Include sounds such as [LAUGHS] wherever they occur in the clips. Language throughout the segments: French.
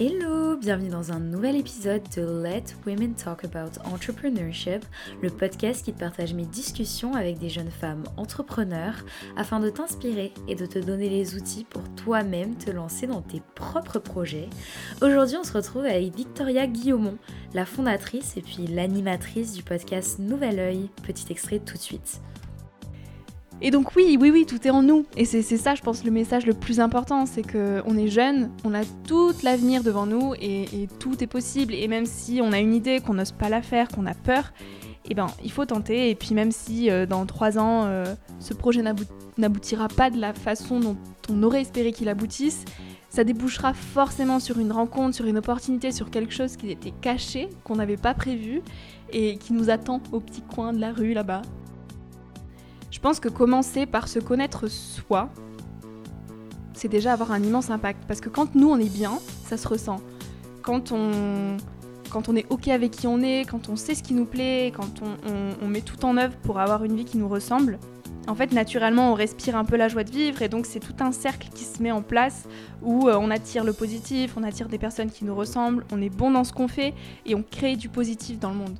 Hello, bienvenue dans un nouvel épisode de Let Women Talk About Entrepreneurship, le podcast qui partage mes discussions avec des jeunes femmes entrepreneurs afin de t'inspirer et de te donner les outils pour toi-même te lancer dans tes propres projets. Aujourd'hui, on se retrouve avec Victoria Guillaumont, la fondatrice et puis l'animatrice du podcast Nouvel Oeil. Petit extrait tout de suite. Et donc oui, oui, oui, tout est en nous. Et c'est ça, je pense, le message le plus important, c'est qu'on est jeune, on a tout l'avenir devant nous et, tout est possible. Et même si on a une idée, qu'on n'ose pas la faire, qu'on a peur, eh ben, il faut tenter. Et puis même si euh, dans trois ans, euh, ce projet n'aboutira pas de la façon dont on aurait espéré qu'il aboutisse, ça débouchera forcément sur une rencontre, sur une opportunité, sur quelque chose qui était caché, qu'on n'avait pas prévu et qui nous attend au petit coin de la rue là-bas. Je pense que commencer par se connaître soi, c'est déjà avoir un immense impact. Parce que quand nous, on est bien, ça se ressent. Quand on, quand on est OK avec qui on est, quand on sait ce qui nous plaît, quand on, met tout en œuvre pour avoir une vie qui nous ressemble, en fait, naturellement, on respire un peu la joie de vivre et donc c'est tout un cercle qui se met en place où euh, on attire le positif, on attire des personnes qui nous ressemblent, on est bon dans ce qu'on fait et on crée du positif dans le monde.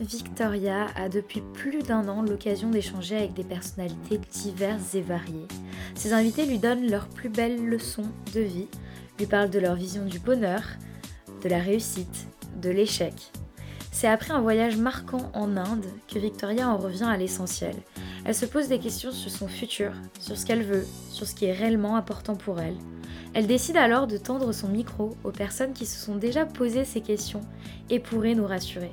Victoria a depuis plus d'un an l'occasion d'échanger avec des personnalités diverses et variées. Ses invités lui donnent leurs plus belles leçons de vie, lui parlent de leur vision du bonheur, de la réussite, de l'échec. C'est après un voyage marquant en Inde que Victoria en revient à l'essentiel. Elle se pose des questions sur son futur, sur ce qu'elle veut, sur ce qui est réellement important pour elle. Elle décide alors de tendre son micro aux personnes qui se sont déjà posées ces questions et pourraient nous rassurer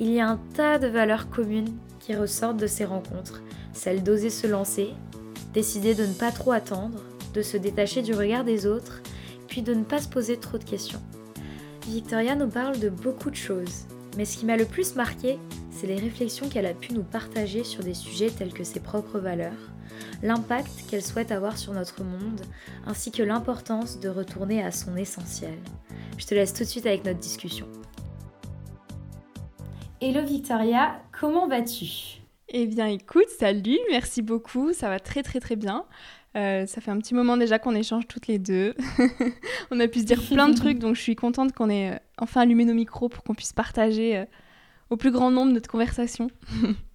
il y a un tas de valeurs communes qui ressortent de ces rencontres, celle d'oser se lancer, décider de ne pas trop attendre, de se détacher du regard des autres, puis de ne pas se poser trop de questions. Victoria nous parle de beaucoup de choses, mais ce qui m'a le plus marqué, c'est les réflexions qu'elle a pu nous partager sur des sujets tels que ses propres valeurs, l'impact qu'elle souhaite avoir sur notre monde, ainsi que l'importance de retourner à son essentiel. Je te laisse tout de suite avec notre discussion. Hello Victoria, comment vas-tu? Eh bien écoute, salut, merci beaucoup, ça va très très très bien. Euh, ça fait un petit moment déjà qu'on échange toutes les deux. [LAUGHS] on a pu se dire plein de [LAUGHS] trucs, donc je suis contente qu'on ait euh, enfin allumé nos micros pour qu'on puisse partager euh, au plus grand nombre notre conversation. [LAUGHS]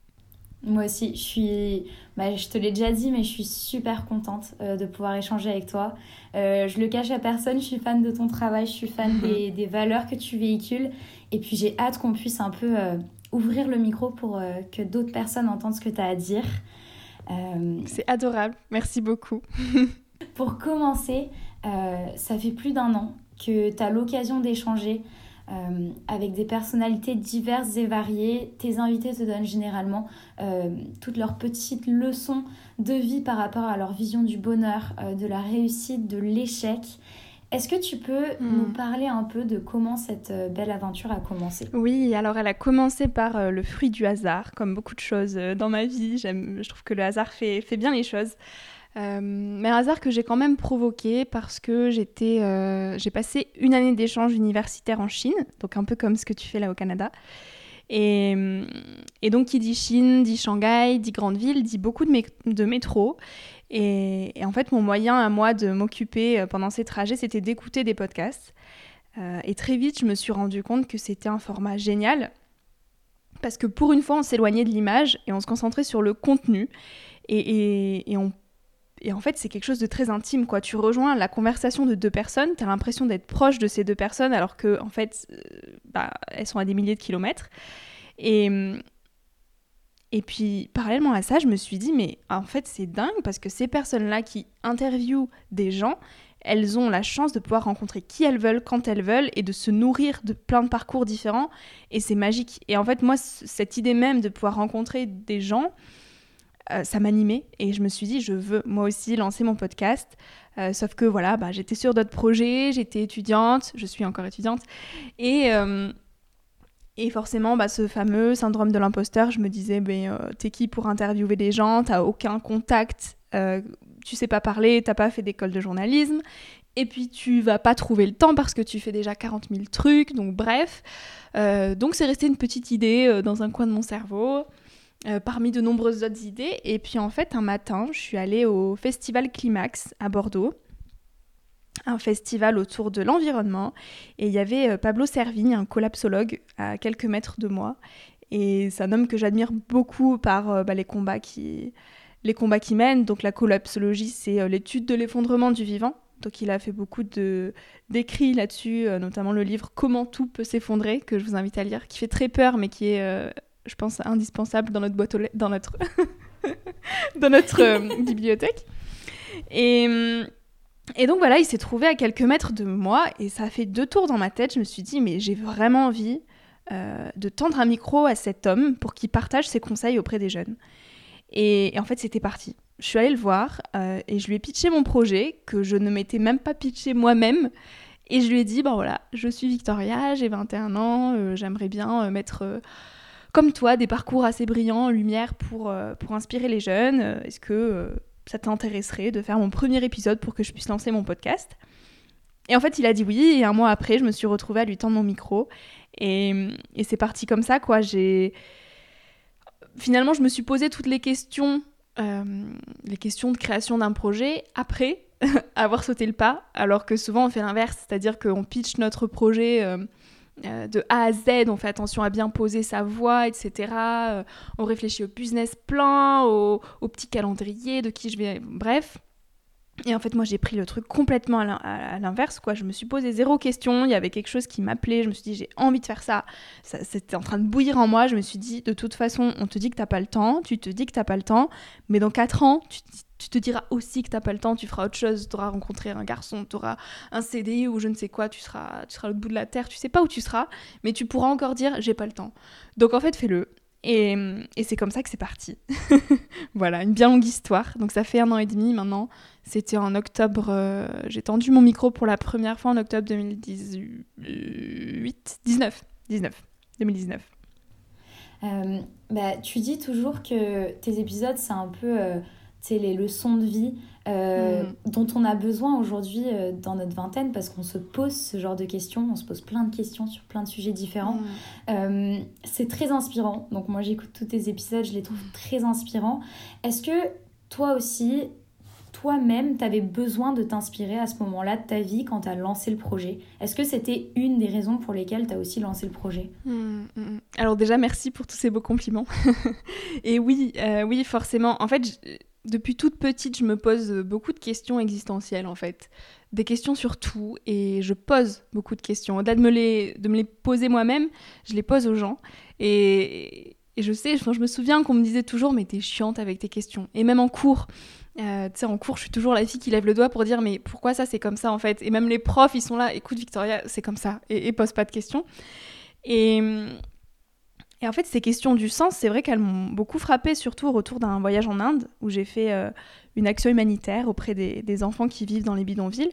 Moi aussi, je suis, bah, je te l'ai déjà dit, mais je suis super contente de pouvoir échanger avec toi. je le cache à personne, je suis fan de ton travail, je suis fan [LAUGHS] des, des valeurs que tu véhicules et puis j'ai hâte qu'on puisse un peu euh, ouvrir le micro pour euh, que d'autres personnes entendent ce que tu as à dire. Euh, C'est adorable, merci beaucoup. [LAUGHS] pour commencer, ça fait plus d'un an que tu as l'occasion d'échanger avec des personnalités diverses et variées. Tes invités te donnent généralement toutes leurs petites leçons de vie par rapport à leur vision du bonheur, de la réussite, de l'échec. Est-ce que tu peux hmm. nous parler un peu de comment cette euh, belle aventure a commencé? Oui, alors elle a commencé par euh, le fruit du hasard, comme beaucoup de choses euh, dans ma vie. Je trouve que le hasard fait, fait bien les choses. Mais un hasard que j'ai quand même provoqué parce que j'étais, j'ai passé une année d'échange universitaire en Chine, donc un peu comme ce que tu fais là au Canada. Et, donc qui dit Chine, dit Shanghai, dit grande ville, dit beaucoup de, métro. Et, en fait, mon moyen à moi de m'occuper euh, pendant ces trajets, c'était d'écouter des podcasts. Euh, et très vite, je me suis rendu compte que c'était un format génial. Parce que pour une fois, on s'éloignait de l'image et on se concentrait sur le contenu. Et, et, en fait, c'est quelque chose de très intime. Quoi. Tu rejoins la conversation de deux personnes, tu as l'impression d'être proche de ces deux personnes alors que en fait, euh, bah, elles sont à des milliers de kilomètres. Et, et puis, parallèlement à ça, je me suis dit, mais en fait, c'est dingue parce que ces personnes-là qui interviewent des gens, elles ont la chance de pouvoir rencontrer qui elles veulent, quand elles veulent, et de se nourrir de plein de parcours différents. Et c'est magique. Et en fait, moi, cette idée même de pouvoir rencontrer des gens, euh, ça m'animait et je me suis dit, je veux moi aussi lancer mon podcast. Euh, sauf que voilà, bah, j'étais sur d'autres projets, j'étais étudiante, je suis encore étudiante. Et, euh, et forcément, bah, ce fameux syndrome de l'imposteur, je me disais, ben, t'es qui pour interviewer des gens? T'as aucun contact, tu sais pas parler, t'as pas fait d'école de journalisme. Et puis tu vas pas trouver le temps parce que tu fais déjà 40 000 trucs, donc bref. donc c'est resté une petite idée dans un coin de mon cerveau. Euh, parmi de nombreuses autres idées. Et puis en fait, un matin, je suis allée au Festival Climax à Bordeaux, un festival autour de l'environnement. Et il y avait euh, Pablo Servigne, un collapsologue, à quelques mètres de moi. Et c'est un homme que j'admire beaucoup par euh, bah, les combats qui les combats qui mènent. Donc la collapsologie, c'est l'étude de l'effondrement du vivant. Donc il a fait beaucoup d'écrits là-dessus, notamment le livre Comment tout peut s'effondrer que je vous invite à lire, qui fait très peur mais qui est je pense, indispensable dans notre boîte aux lettres, dans notre, [LAUGHS] dans notre euh, [LAUGHS] bibliothèque. Et, hum, et donc voilà, il s'est trouvé à quelques mètres de moi et ça a fait deux tours dans ma tête. Je me suis dit, mais j'ai vraiment envie euh, de tendre un micro à cet homme pour qu'il partage ses conseils auprès des jeunes. Et, en fait, c'était parti. Je suis allée le voir euh, et je lui ai pitché mon projet que je ne m'étais même pas pitché moi-même. Et je lui ai dit, ben voilà, je suis Victoria, j'ai 21 ans, j'aimerais bien mettre comme toi, des parcours assez brillants en lumière pour, euh, inspirer les jeunes. Euh, est-ce que euh, ça t'intéresserait de faire mon premier épisode pour que je puisse lancer mon podcast? Et en fait, il a dit oui, et un mois après, je me suis retrouvée à lui tendre mon micro. Et, et c'est parti comme ça, quoi. J'ai... Finalement, je me suis posé toutes les questions, les questions de création d'un projet après [LAUGHS] avoir sauté le pas, alors que souvent on fait l'inverse, c'est-à-dire qu'on pitch notre projet de A à Z, on fait attention à bien poser sa voix, etc. Euh, on réfléchit au business plan, au, petit calendrier, de qui je vais... Bref. Et en fait, moi, j'ai pris le truc complètement à l'inverse, quoi. Je me suis posé zéro question. Il y avait quelque chose qui m'appelait. Je me suis dit, j'ai envie de faire ça. ça C'était en train de bouillir en moi. Je me suis dit, de toute façon, on te dit que t'as pas le temps. Tu te dis que t'as pas le temps. Mais dans 4 ans, tu, tu te diras aussi que t'as pas le temps, tu feras autre chose, tu auras rencontré un garçon, tu auras un CDI ou je ne sais quoi, tu seras, tu seras au bout de la terre, tu sais pas où tu seras, mais tu pourras encore dire j'ai pas le temps. Donc en fait, fais-le. Et, et c'est comme ça que c'est parti. [LAUGHS] voilà, une bien longue histoire. Donc ça fait un an et demi maintenant. C'était en octobre, euh, j'ai tendu mon micro pour la première fois en octobre 2018, 19, 19, 2019. bah, tu dis toujours que tes épisodes, c'est un peu... Euh, c'est les leçons de vie euh, mm. dont on a besoin aujourd'hui euh, dans notre vingtaine parce qu'on se pose ce genre de questions, on se pose plein de questions sur plein de sujets différents. Mm. Euh, c'est très inspirant. Donc moi j'écoute tous tes épisodes, je les trouve très inspirants. Est-ce que toi aussi, toi-même, tu avais besoin de t'inspirer à ce moment-là de ta vie quand tu as lancé le projet? Est-ce que c'était une des raisons pour lesquelles tu as aussi lancé le projet? Mm, Alors déjà merci pour tous ces beaux compliments. [LAUGHS] Et oui, oui forcément. En fait, depuis toute petite, je me pose beaucoup de questions existentielles en fait. Des questions sur tout et je pose beaucoup de questions. Au-delà de me les, de me les poser moi-même, je les pose aux gens. Et, je sais, je me souviens qu'on me disait toujours mais t'es chiante avec tes questions. Et même en cours, euh, tu sais, en cours, je suis toujours la fille qui lève le doigt pour dire mais pourquoi ça c'est comme ça en fait? Et même les profs, ils sont là, écoute Victoria, c'est comme ça. Et, et pose pas de questions. Et, et en fait, ces questions du sens, c'est vrai qu'elles m'ont beaucoup frappée, surtout au retour d'un voyage en Inde, où j'ai fait euh, une action humanitaire auprès des, enfants qui vivent dans les bidonvilles.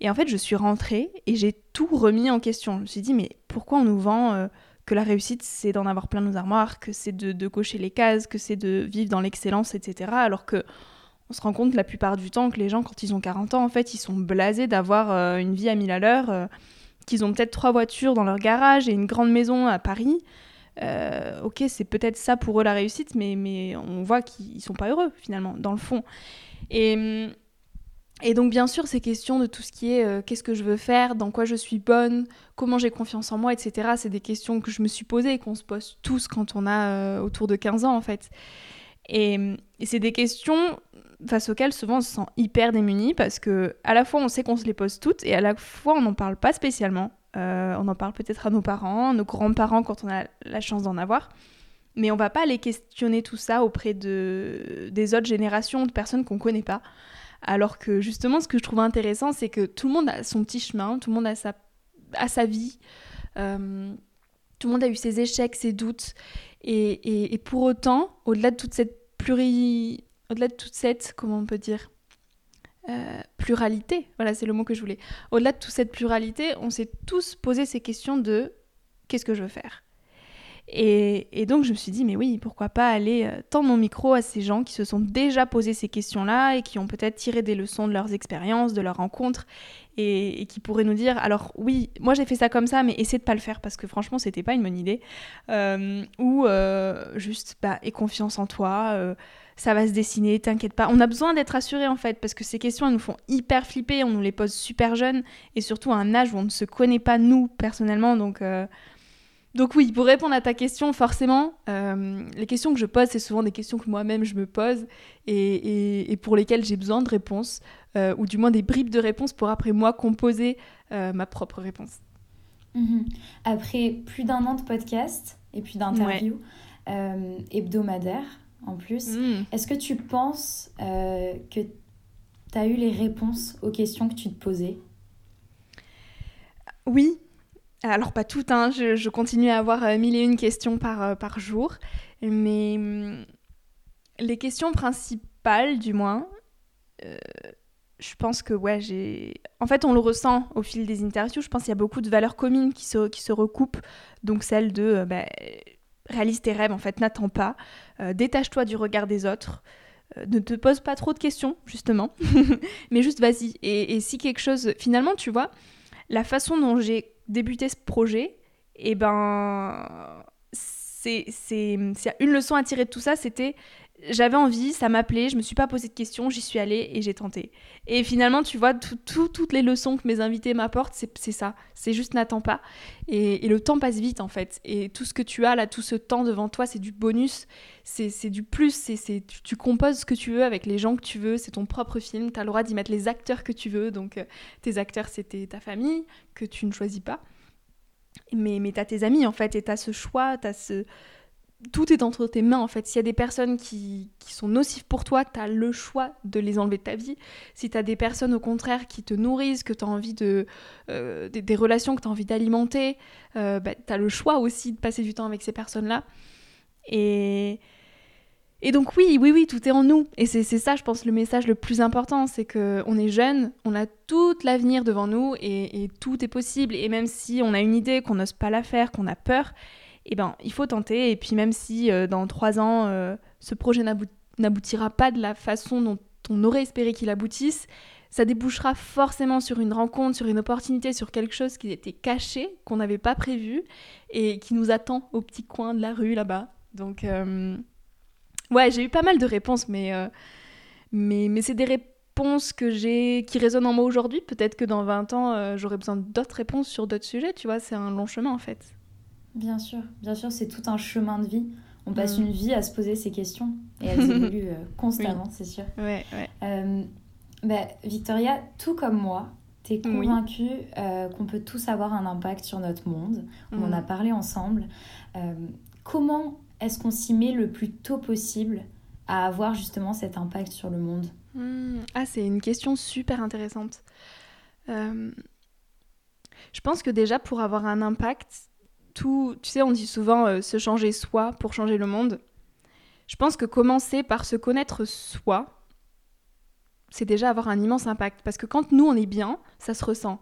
Et en fait, je suis rentrée et j'ai tout remis en question. Je me suis dit, mais pourquoi on nous vend euh, que la réussite, c'est d'en avoir plein nos armoires, que c'est de, cocher les cases, que c'est de vivre dans l'excellence, etc. Alors que on se rend compte la plupart du temps que les gens, quand ils ont 40 ans, en fait, ils sont blasés d'avoir euh, une vie à mille à l'heure, qu'ils ont peut-être trois voitures dans leur garage et une grande maison à Paris. Euh, ok, c'est peut-être ça pour eux la réussite, mais, mais on voit qu'ils sont pas heureux finalement, dans le fond. Et, et donc, bien sûr, ces questions de tout ce qui est euh, qu'est-ce que je veux faire, dans quoi je suis bonne, comment j'ai confiance en moi, etc., c'est des questions que je me suis posées et qu'on se pose tous quand on a euh, autour de 15 ans en fait. Et, et c'est des questions face auxquelles souvent on se sent hyper démuni parce que à la fois on sait qu'on se les pose toutes et à la fois on n'en parle pas spécialement. Euh, on en parle peut-être à nos parents, nos grands-parents quand on a la chance d'en avoir. Mais on va pas aller questionner tout ça auprès de, des autres générations de personnes qu'on connaît pas. Alors que justement, ce que je trouve intéressant, c'est que tout le monde a son petit chemin, tout le monde a sa, sa vie, euh, tout le monde a eu ses échecs, ses doutes. Et, et pour autant, au-delà de toute cette pluri... au-delà de toute cette, comment on peut dire, euh, pluralité, voilà, c'est le mot que je voulais. Au-delà de toute cette pluralité, on s'est tous posé ces questions de qu'est-ce que je veux faire et, donc je me suis dit, mais oui, pourquoi pas aller euh, tendre mon micro à ces gens qui se sont déjà posé ces questions-là et qui ont peut-être tiré des leçons de leurs expériences, de leurs rencontres, et, qui pourraient nous dire, alors oui, moi j'ai fait ça comme ça, mais essaie de pas le faire parce que franchement c'était pas une bonne idée. Euh, ou juste, bah, aie confiance en toi. Ça va se dessiner, t'inquiète pas. On a besoin d'être assuré en fait, parce que ces questions elles nous font hyper flipper, on nous les pose super jeunes, et surtout à un âge où on ne se connaît pas nous personnellement, donc donc oui, pour répondre à ta question, forcément, euh, les questions que je pose, c'est souvent des questions que moi-même je me pose et, pour lesquelles j'ai besoin de réponses, euh, ou du moins des bribes de réponses pour après moi composer euh, ma propre réponse. Mhm. Après plus d'un an de podcast et puis d'interviews hebdomadaires en plus, mm. est-ce que tu penses que tu as eu les réponses aux questions que tu te posais? Oui, alors pas toutes, hein, je, continue à avoir euh, mille et une questions par, euh, par jour, mais hum, les questions principales du moins, euh, je pense que ouais, j'ai... En fait, on le ressent au fil des interviews, je pense qu'il y a beaucoup de valeurs communes qui se, qui se recoupent, donc celle de bah, réalise tes rêves, en fait, n'attends pas, détache-toi du regard des autres, ne te pose pas trop de questions, justement, [LAUGHS] mais juste vas-y. Et, si quelque chose, finalement, tu vois, la façon dont j'ai débuter ce projet, et eh ben c'est une leçon à tirer de tout ça, c'était j'avais envie, ça m'appelait, je me suis pas posé de questions, j'y suis allée et j'ai tenté. Et finalement, tu vois, toutes les leçons que mes invités m'apportent, c'est ça. C'est juste n'attends pas. Et, le temps passe vite, en fait. Et tout ce que tu as là, tout ce temps devant toi, c'est du bonus, c'est du plus. c'est tu, tu, composes ce que tu veux avec les gens que tu veux, c'est ton propre film, tu as le droit d'y mettre les acteurs que tu veux. Donc, euh, tes acteurs, c'était ta famille, que tu ne choisis pas. Mais, mais tu as tes amis, en fait, et tu as ce choix, tu as ce tout est entre tes mains en fait. S'il y a des personnes qui, sont nocives pour toi, tu as le choix de les enlever de ta vie. Si tu as des personnes au contraire qui te nourrissent, que tu as envie de. Euh, des, relations que tu as envie d'alimenter, euh, bah, tu as le choix aussi de passer du temps avec ces personnes-là. Et. Et donc oui, oui, oui, tout est en nous. Et c'est ça, je pense, le message le plus important, c'est qu'on est jeune, on a tout l'avenir devant nous et, tout est possible. Et même si on a une idée, qu'on n'ose pas la faire, qu'on a peur, eh ben, il faut tenter. Et puis même si euh, dans trois ans, euh, ce projet n'aboutira pas de la façon dont on aurait espéré qu'il aboutisse, ça débouchera forcément sur une rencontre, sur une opportunité, sur quelque chose qui était caché, qu'on n'avait pas prévu et qui nous attend au petit coin de la rue là-bas. Donc, euh, ouais, j'ai eu pas mal de réponses, mais, mais, mais c'est des réponses que j'ai qui résonnent en moi aujourd'hui. Peut-être que dans 20 ans, j'aurai besoin d'autres réponses sur d'autres sujets, tu vois, c'est un long chemin en fait. Bien sûr, bien sûr, c'est tout un chemin de vie. On passe mm. une vie à se poser ces questions et elles évoluent euh, [LAUGHS] constamment, c'est sûr. Ouais, ouais. Euh, bah, Victoria, tout comme moi, tu es convaincue euh, qu'on peut tous avoir un impact sur notre monde. On en mm. a parlé ensemble. comment est-ce qu'on s'y met le plus tôt possible à avoir justement cet impact sur le monde? Mm. Ah, c'est une question super intéressante. Je pense que déjà, pour avoir un impact, tu sais, on dit souvent euh, se changer soi pour changer le monde. Je pense que commencer par se connaître soi, c'est déjà avoir un immense impact. Parce que quand nous, on est bien, ça se ressent.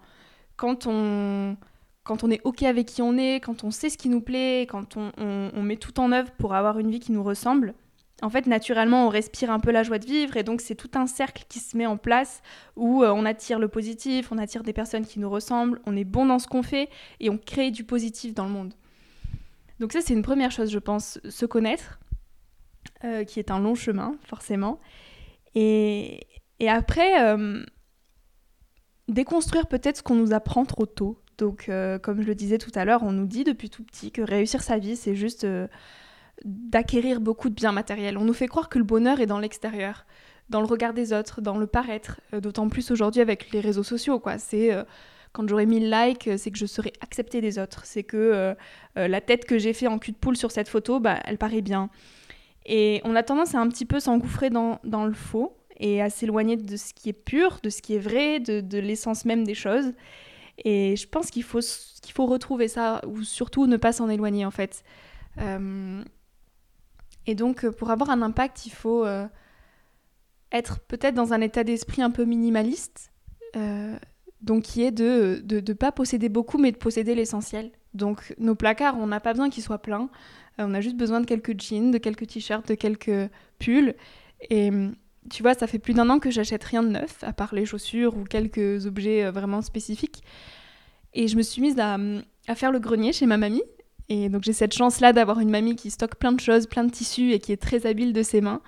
Quand on, quand on est OK avec qui on est, quand on sait ce qui nous plaît, quand on, on met tout en œuvre pour avoir une vie qui nous ressemble, en fait, naturellement, on respire un peu la joie de vivre et donc c'est tout un cercle qui se met en place où euh, on attire le positif, on attire des personnes qui nous ressemblent, on est bon dans ce qu'on fait et on crée du positif dans le monde. Donc ça, c'est une première chose, je pense, se connaître, euh, qui est un long chemin, forcément. Et, après, euh, déconstruire peut-être ce qu'on nous apprend trop tôt. Donc, comme je le disais tout à l'heure, on nous dit depuis tout petit que réussir sa vie, c'est juste d'acquérir beaucoup de biens matériels. On nous fait croire que le bonheur est dans l'extérieur, dans le regard des autres, dans le paraître, euh, d'autant plus aujourd'hui avec les réseaux sociaux. quoi. C'est euh, quand j'aurai 1000 likes, euh, c'est que je serai acceptée des autres. C'est que la tête que j'ai fait en cul de poule sur cette photo, bah, elle paraît bien. Et on a tendance à un petit peu s'engouffrer dans, le faux et à s'éloigner de ce qui est pur, de ce qui est vrai, de, l'essence même des choses. Et je pense qu'il faut retrouver ça, ou surtout ne pas s'en éloigner en fait. Et donc, euh, pour avoir un impact, il faut euh, être peut-être dans un état d'esprit un peu minimaliste, euh, donc qui est de ne de, pas posséder beaucoup, mais de posséder l'essentiel. Donc, nos placards, on n'a pas besoin qu'ils soient pleins. On a juste besoin de quelques jeans, de quelques t-shirts, de quelques pulls. Et hum, tu vois, ça fait plus d'un an que j'achète rien de neuf, à part les chaussures ou quelques objets vraiment spécifiques. Et je me suis mise à, hum, à faire le grenier chez ma mamie. Et donc j'ai cette chance-là d'avoir une mamie qui stocke plein de choses, plein de tissus et qui est très habile de ses mains.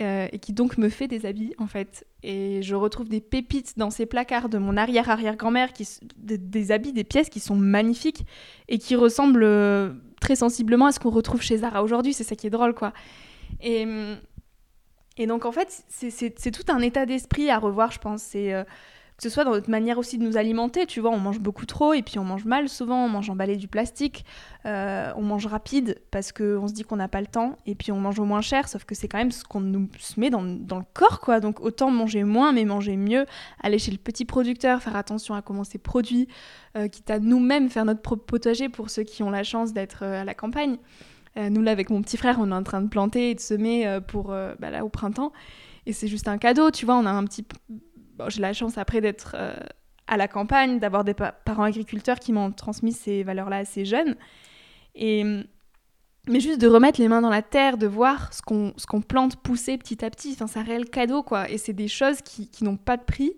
euh, et qui donc me fait des habits en fait. Et je retrouve des pépites dans ces placards de mon arrière-arrière-grand-mère, qui des, des habits, des pièces qui sont magnifiques et qui ressemblent euh, très sensiblement à ce qu'on retrouve chez Zara aujourd'hui. C'est ça qui est drôle quoi. Et, et donc en fait, c'est- tout un état d'esprit à revoir, je pense. Euh, que ce soit dans notre manière aussi de nous alimenter, tu vois, on mange beaucoup trop et puis on mange mal souvent, on mange emballé du plastique, euh, on mange rapide parce qu'on se dit qu'on n'a pas le temps et puis on mange au moins cher, sauf que c'est quand même ce qu'on nous se met dans, dans le corps, quoi. Donc autant manger moins mais manger mieux, aller chez le petit producteur, faire attention à comment c'est produit, euh, quitte à nous-mêmes faire notre potager pour ceux qui ont la chance d'être euh, à la campagne. Nous là avec mon petit frère, on est en train de planter et de semer pour bah, là au printemps et c'est juste un cadeau, tu vois, on a un petit j'ai la chance après d'être euh, à la campagne, d'avoir des pa- parents agriculteurs qui m'ont transmis ces valeurs-là assez jeunes. Et, mais juste de remettre les mains dans la terre, de voir ce qu'on qu'on plante pousser petit à petit, c'est un réel cadeau, quoi. Et c'est des choses qui, qui n'ont pas de prix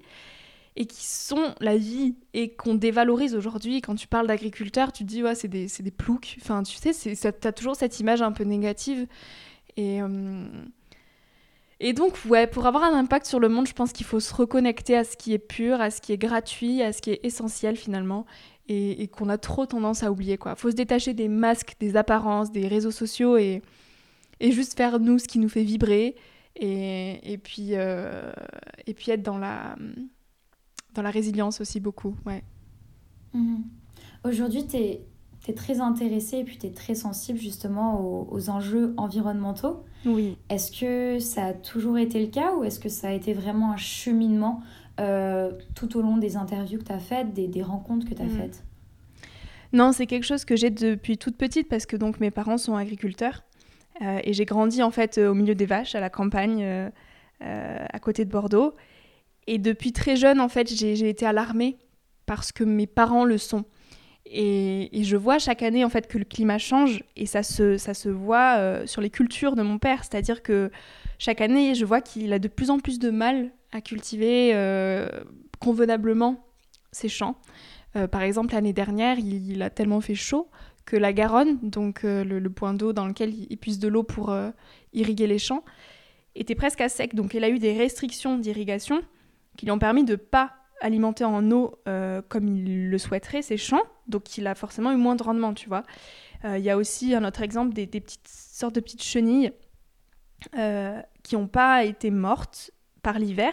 et qui sont la vie et qu'on dévalorise aujourd'hui. Quand tu parles d'agriculteurs, tu te dis, ouais, c'est des, des ploucs. Enfin, tu sais, ça- t'as toujours cette image un peu négative. Et... euh, et donc, ouais, pour avoir un impact sur le monde, je pense qu'il faut se reconnecter à ce qui est pur, à ce qui est gratuit, à ce qui est essentiel finalement, et, qu'on a trop tendance à oublier. Il faut se détacher des masques, des apparences, des réseaux sociaux, et, et juste faire nous ce qui nous fait vibrer, et, et, puis, euh, et puis être dans la, dans la résilience aussi beaucoup. Ouais. Mhm. Aujourd'hui, tu es, très intéressée et puis tu es très sensible justement aux, aux enjeux environnementaux. Oui. Est-ce que ça a toujours été le cas ou est-ce que ça a été vraiment un cheminement euh, tout au long des interviews que tu as faites, des, des rencontres que tu as Mm. faites? Non, c'est quelque chose que j'ai depuis toute petite parce que donc mes parents sont agriculteurs euh, et j'ai grandi en fait euh, au milieu des vaches à la campagne euh, à côté de Bordeaux et depuis très jeune en fait j'ai j'ai été à l'armée parce que mes parents le sont et, je vois chaque année en fait que le climat change et ça se, ça se voit euh, sur les cultures de mon père c'est-à-dire que chaque année je vois qu'il a de plus en plus de mal à cultiver euh, convenablement ses champs euh, par exemple, l'année dernière, il, a tellement fait chaud que la Garonne, donc le, point d'eau dans lequel il, puise de l'eau pour irriguer les champs, était presque à sec. Donc il a eu des restrictions d'irrigation qui lui ont permis de pas alimenter en eau euh, comme il le souhaiterait ses champs. Donc il a forcément eu moins de rendement, tu vois. Euh, Il y a aussi un autre exemple des, petites sortes de petites chenilles euh, qui n'ont pas été mortes par l'hiver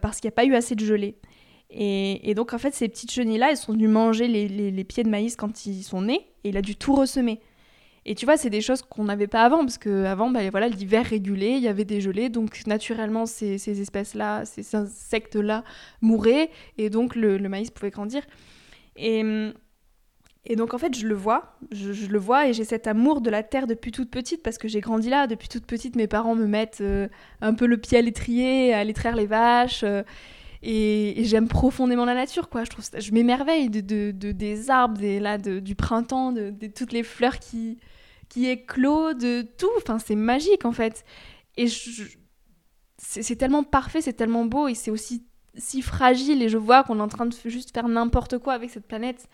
parce qu'il n'y a pas eu assez de gelée. Et, donc, en fait, ces petites chenilles-là, elles sont venues manger les, les- les pieds de maïs quand ils sont nés, et il a dû tout ressemer. Et tu vois, c'est des choses qu'on n'avait pas avant, parce qu'avant, bah, voilà, l'hiver régulé, il y avait des gelées, donc naturellement, ces, ces espèces-là, ces insectes-là mouraient, et donc le, maïs pouvait grandir. Et, et donc, en fait, je le vois, je, le vois, et j'ai cet amour de la terre depuis toute petite, parce que j'ai grandi là, depuis toute petite, mes parents me mettent euh, un peu le pied à l'étrier, à aller les vaches. euh, et, j'aime profondément la nature, quoi. Je, trouve je m'émerveille de, de- de- des arbres, des, là, de- du printemps, de toutes les fleurs qui, qui éclosent, de tout. Enfin, c'est magique, en fait. Et c'est tellement parfait, c'est tellement beau, et c'est aussi si fragile. Et je vois qu'on est en train de juste faire n'importe quoi avec cette planète,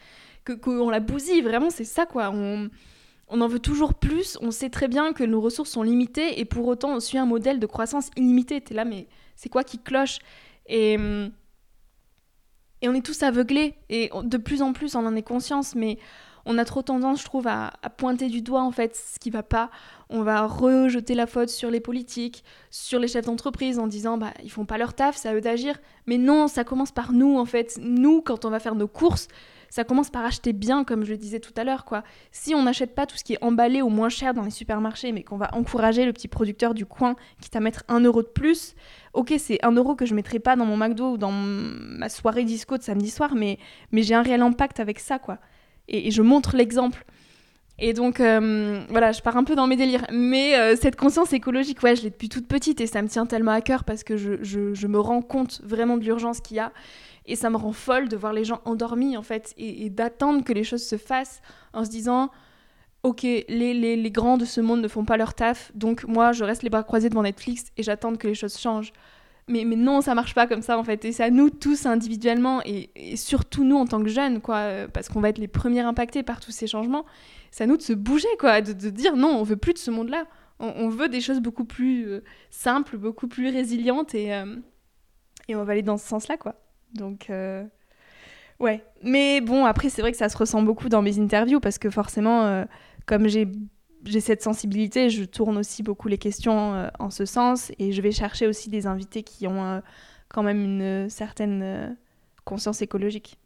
qu'on la bousille. Vraiment, c'est ça, quoi. On, on en veut toujours plus. On sait très bien que nos ressources sont limitées, et pour autant, on suit un modèle de croissance illimité. T'es là, mais c'est quoi qui cloche? Et, hum, et on est tous aveuglés, et de plus en plus on en est conscience, mais on a trop tendance, je trouve, à, pointer du doigt en fait ce qui va pas. On va rejeter la faute sur les politiques, sur les chefs d'entreprise en disant bah ils font pas leur taf, c'est à eux d'agir. Mais non, ça commence par nous en fait. Nous, quand on va faire nos courses, ça commence par acheter bien, comme je le disais tout à l'heure quoi. Si on n'achète pas tout ce qui est emballé au moins cher dans les supermarchés, mais qu'on va encourager le petit producteur du coin, quitte à mettre un euro de plus, ok, c'est un euro que je mettrai pas dans mon McDo ou dans ma soirée disco de samedi soir, mais, mais j'ai un réel impact avec ça, quoi. Et, je montre l'exemple. Et donc, euh, voilà, je pars un peu dans mes délires. Mais euh, cette conscience écologique, ouais, je l'ai depuis toute petite et ça me tient tellement à cœur parce que je, me rends compte vraiment de l'urgence qu'il y a. Et ça me rend folle de voir les gens endormis, en fait, et, d'attendre que les choses se fassent en se disant Ok, les, grands de ce monde ne font pas leur taf, donc moi, je reste les bras croisés devant Netflix et j'attends que les choses changent. Mais, non, ça marche pas comme ça en fait. Et c'est à nous tous individuellement et, surtout nous en tant que jeunes, quoi, parce qu'on va être les premiers impactés par tous ces changements c'est à nous de se bouger, quoi, de, dire non, on veut plus de ce monde-là. On, veut des choses beaucoup plus euh, simples, beaucoup plus résilientes et, euh, et on va aller dans ce sens-là, quoi. Donc, euh, ouais. Mais bon, après, c'est vrai que ça se ressent beaucoup dans mes interviews parce que forcément, euh, comme j'ai j'ai cette sensibilité, je tourne aussi beaucoup les questions euh, en ce sens et je vais chercher aussi des invités qui ont euh, quand même une certaine conscience écologique.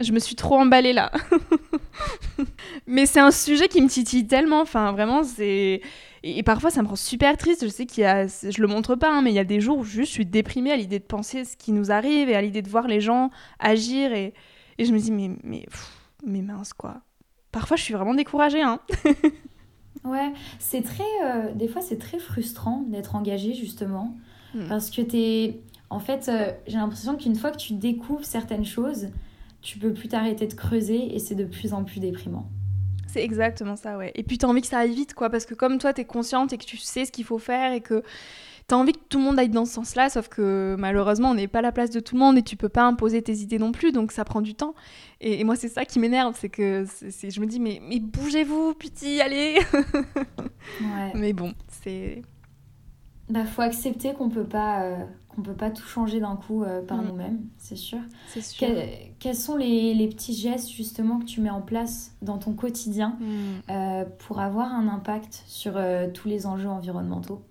Je me suis trop emballée là. [LAUGHS] Mais c'est un sujet qui me titille tellement. Enfin, vraiment, c'est. Et, parfois, ça me rend super triste. Je sais qu'il y a. Je le montre pas, hein, mais il y a des jours où juste je suis déprimée à l'idée de penser ce qui nous arrive et à l'idée de voir les gens agir. Et, je me dis, mais, mais, mais mince, quoi. Parfois, je suis vraiment découragée, hein. [LAUGHS] ouais, c'est très. Euh, des fois, c'est très frustrant d'être engagée, justement. Hmm. Parce que t'es. En fait, euh, j'ai l'impression qu'une fois que tu découvres certaines choses, tu peux plus t'arrêter de creuser et c'est de plus en plus déprimant. C'est exactement ça, ouais. Et puis t'as envie que ça aille vite, quoi, parce que comme toi, t'es consciente et que tu sais ce qu'il faut faire et que t'as envie que tout le monde aille dans ce sens-là, sauf que malheureusement, on n'est pas à la place de tout le monde et tu peux pas imposer tes idées non plus, donc ça prend du temps. Et, et moi, c'est ça qui m'énerve, c'est que c'est, je me dis, mais, mais bougez-vous, petit, allez [LAUGHS] ouais. Mais bon, c'est... Bah, faut accepter qu'on peut pas... Euh qu'on peut pas tout changer d'un coup euh, par mmh. nous-mêmes, c'est sûr. C'est sûr. Que, quels sont les, les, petits gestes justement que tu mets en place dans ton quotidien mmh. euh, pour avoir un impact sur tous les enjeux environnementaux?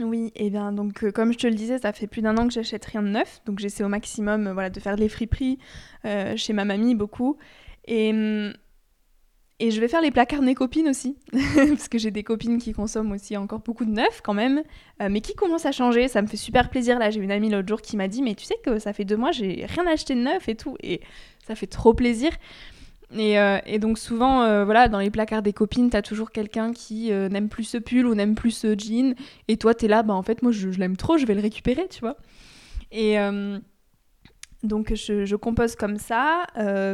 Oui, et bien donc comme je te le disais, ça fait plus d'un an que j'achète rien de neuf, donc j'essaie au maximum voilà de faire les friperies chez ma mamie beaucoup. Et mmh, et je vais faire les placards de mes copines aussi, [LAUGHS] parce que j'ai des copines qui consomment aussi encore beaucoup de neuf quand même, euh, mais qui commencent à changer. Ça me fait super plaisir. Là, j'ai une amie l'autre jour qui m'a dit, mais tu sais que ça fait deux mois, j'ai rien acheté de neuf et tout, et ça fait trop plaisir. Et, euh, et donc souvent, euh, voilà, dans les placards des copines, t'as toujours quelqu'un qui euh, n'aime plus ce pull ou n'aime plus ce jean, et toi, t'es là, bah en fait, moi, je, je l'aime trop, je vais le récupérer, tu vois. Et donc je, compose comme ça.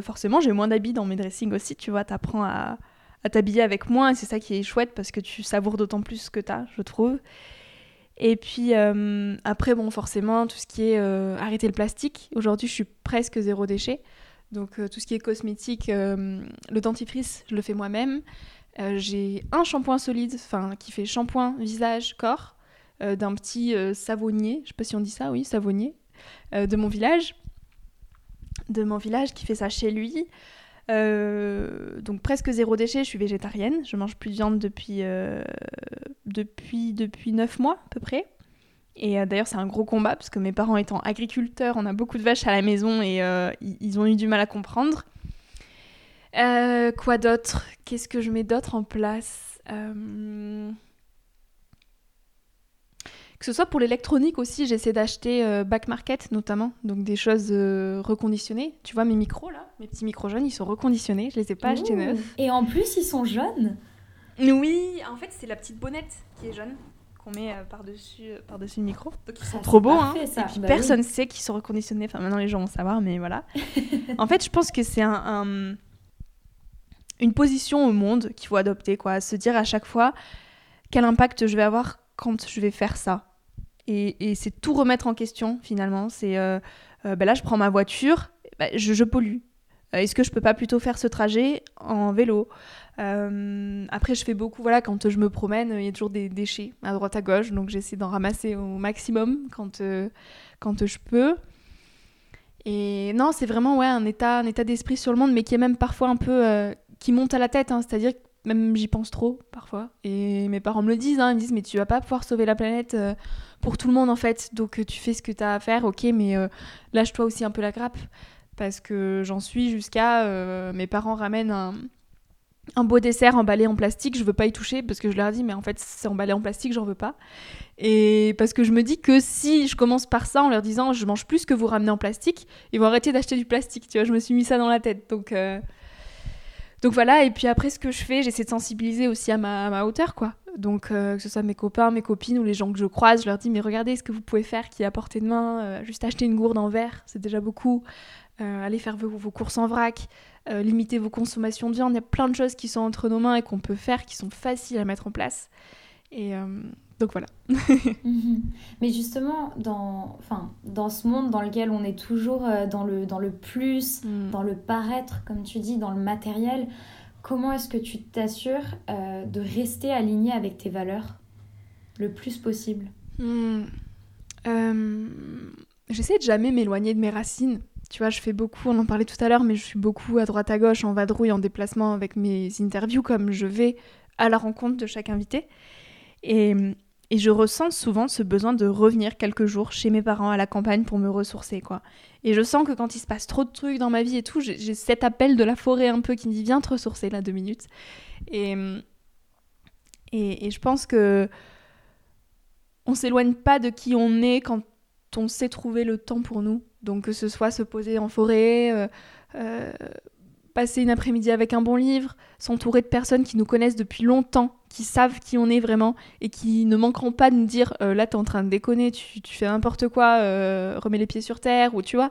Forcément, j'ai moins d'habits dans mes dressings aussi, tu vois, t'apprends à, à t'habiller avec moins et c'est ça qui est chouette parce que tu savoures d'autant plus ce que t'as, je trouve. Et puis après, bon, forcément, tout ce qui est arrêter le plastique. Aujourd'hui, je suis presque zéro déchet. Donc euh, tout ce qui est cosmétique, euh, le dentifrice, je le fais moi-même. Euh, j'ai un shampoing solide, enfin qui fait shampoing, visage, corps, d'un petit savonnier, je sais pas si on dit ça, oui, savonnier, de mon village de mon village qui fait ça chez lui. Donc presque zéro déchet, je suis végétarienne, je mange plus de viande depuis, depuis, depuis 9 mois à peu près. Et euh, d'ailleurs c'est un gros combat parce que mes parents étant agriculteurs, on a beaucoup de vaches à la maison et euh, ils ont eu du mal à comprendre. Euh, quoi d'autre? Qu'est-ce que je mets d'autre en place? Euh, que ce soit pour l'électronique aussi, j'essaie d'acheter back market notamment, donc des choses reconditionnées. Tu vois mes micros là, mes petits micros jaunes, ils sont reconditionnés, je les ai pas Ouh. achetés neufs. Et en plus, ils sont jaunes? Oui, en fait, c'est la petite bonnette qui est jaune qu'on met euh, par-dessus par -dessus le micro. Donc ils sont trop beaux hein. Ça. Et puis bah personne oui. sait qu'ils sont reconditionnés. Enfin maintenant les gens vont savoir mais voilà. [LAUGHS] en fait, je pense que c'est un, un, une position au monde qu'il faut adopter quoi, se dire à chaque fois quel impact je vais avoir quand je vais faire ça et, et c'est tout remettre en question finalement. C'est euh, euh, ben là, je prends ma voiture, ben, je, je, pollue. Euh, Est-ce que je peux pas plutôt faire ce trajet en vélo? Euh, Après, je fais beaucoup, voilà, quand je me promène, il y a toujours des déchets à droite à gauche, donc j'essaie d'en ramasser au maximum quand, euh, quand je peux. Et non, c'est vraiment ouais, un état, un état d'esprit sur le monde, mais qui est même parfois un peu. Euh, qui monte à la tête, hein, c'est-à-dire que même j'y pense trop parfois. Et mes parents me le disent, hein, ils me disent, mais tu vas pas pouvoir sauver la planète pour tout le monde en fait, donc tu fais ce que tu as à faire, ok, mais lâche-toi aussi un peu la grappe. Parce que j'en suis jusqu'à. mes parents ramènent un, un beau dessert emballé en plastique, je veux pas y toucher parce que je leur dis, mais en fait, c'est emballé en plastique, j'en veux pas. Et parce que je me dis que si je commence par ça en leur disant, je mange plus que vous ramenez en plastique, ils vont arrêter d'acheter du plastique, tu vois, je me suis mis ça dans la tête. Donc. Euh, donc voilà, et puis après ce que je fais, j'essaie de sensibiliser aussi à ma, hauteur, quoi. Donc euh, que ce soit mes copains, mes copines ou les gens que je croise, je leur dis mais regardez ce que vous pouvez faire qui est à portée de main, euh, juste acheter une gourde en verre, c'est déjà beaucoup. Euh, allez faire vos, vos courses en vrac, euh, limiter vos consommations de viande, il y a plein de choses qui sont entre nos mains et qu'on peut faire, qui sont faciles à mettre en place. Et euh, donc voilà. [LAUGHS] [LAUGHS] Mais justement, dans, enfin, dans ce monde dans lequel on est toujours dans, le, dans le plus, Mm. dans le paraître, comme tu dis, dans le matériel, comment est-ce que tu t'assures de rester aligné avec tes valeurs le plus possible? Euh, J'essaie de jamais m'éloigner de mes racines. Tu vois, je fais beaucoup, on en parlait tout à l'heure, mais je suis beaucoup à droite à gauche, en vadrouille, en déplacement avec mes interviews, comme je vais à la rencontre de chaque invité. Et, et je ressens souvent ce besoin de revenir quelques jours chez mes parents à la campagne pour me ressourcer, quoi. Et je sens que quand il se passe trop de trucs dans ma vie et tout, j'ai cet appel de la forêt un peu qui me dit viens te ressourcer là deux minutes. Et, et, et je pense que on s'éloigne pas de qui on est quand on sait trouver le temps pour nous. Donc que ce soit se poser en forêt, euh, euh, passer une après-midi avec un bon livre, s'entourer de personnes qui nous connaissent depuis longtemps, qui savent qui on est vraiment et qui ne manqueront pas de nous dire euh, là t'es en train de déconner, tu, fais n'importe quoi, remets les pieds sur terre ou tu vois.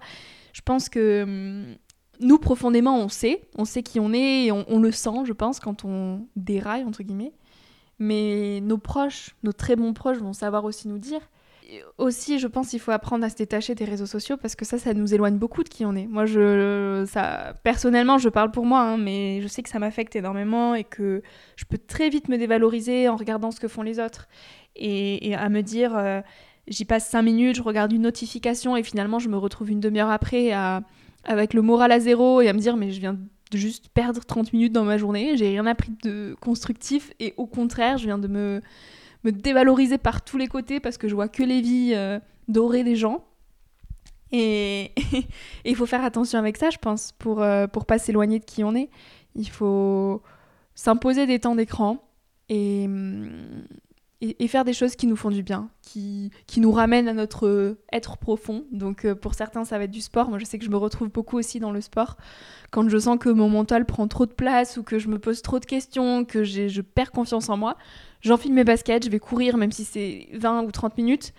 Je pense que hum, nous profondément on sait, on sait qui on est et on, on le sent, je pense, quand on déraille entre guillemets. Mais nos proches, nos très bons proches vont savoir aussi nous dire. Aussi, je pense qu'il faut apprendre à se détacher des réseaux sociaux parce que ça, ça nous éloigne beaucoup de qui on est. Moi, ça, personnellement, je parle pour moi, hein, mais je sais que ça m'affecte énormément et que je peux très vite me dévaloriser en regardant ce que font les autres et, à me dire, euh, j'y passe cinq minutes, je regarde une notification et finalement, je me retrouve une demi-heure après avec le moral à zéro et à me dire, mais je viens de juste perdre 30 minutes dans ma journée, j'ai rien appris de constructif et au contraire, je viens de me, me dévaloriser par tous les côtés parce que je vois que les vies euh, dorées des gens. [LAUGHS] Et il faut faire attention avec ça, je pense, pour, euh, pour pas s'éloigner de qui on est. Il faut s'imposer des temps d'écran et, hum, et, faire des choses qui nous font du bien, qui, qui nous ramènent à notre euh, être profond. Donc euh, pour certains, ça va être du sport. Moi, je sais que je me retrouve beaucoup aussi dans le sport. Quand je sens que mon mental prend trop de place ou que je me pose trop de questions, que je perds confiance en moi, j'enfile mes baskets, je vais courir, même si c'est 20 ou 30 minutes.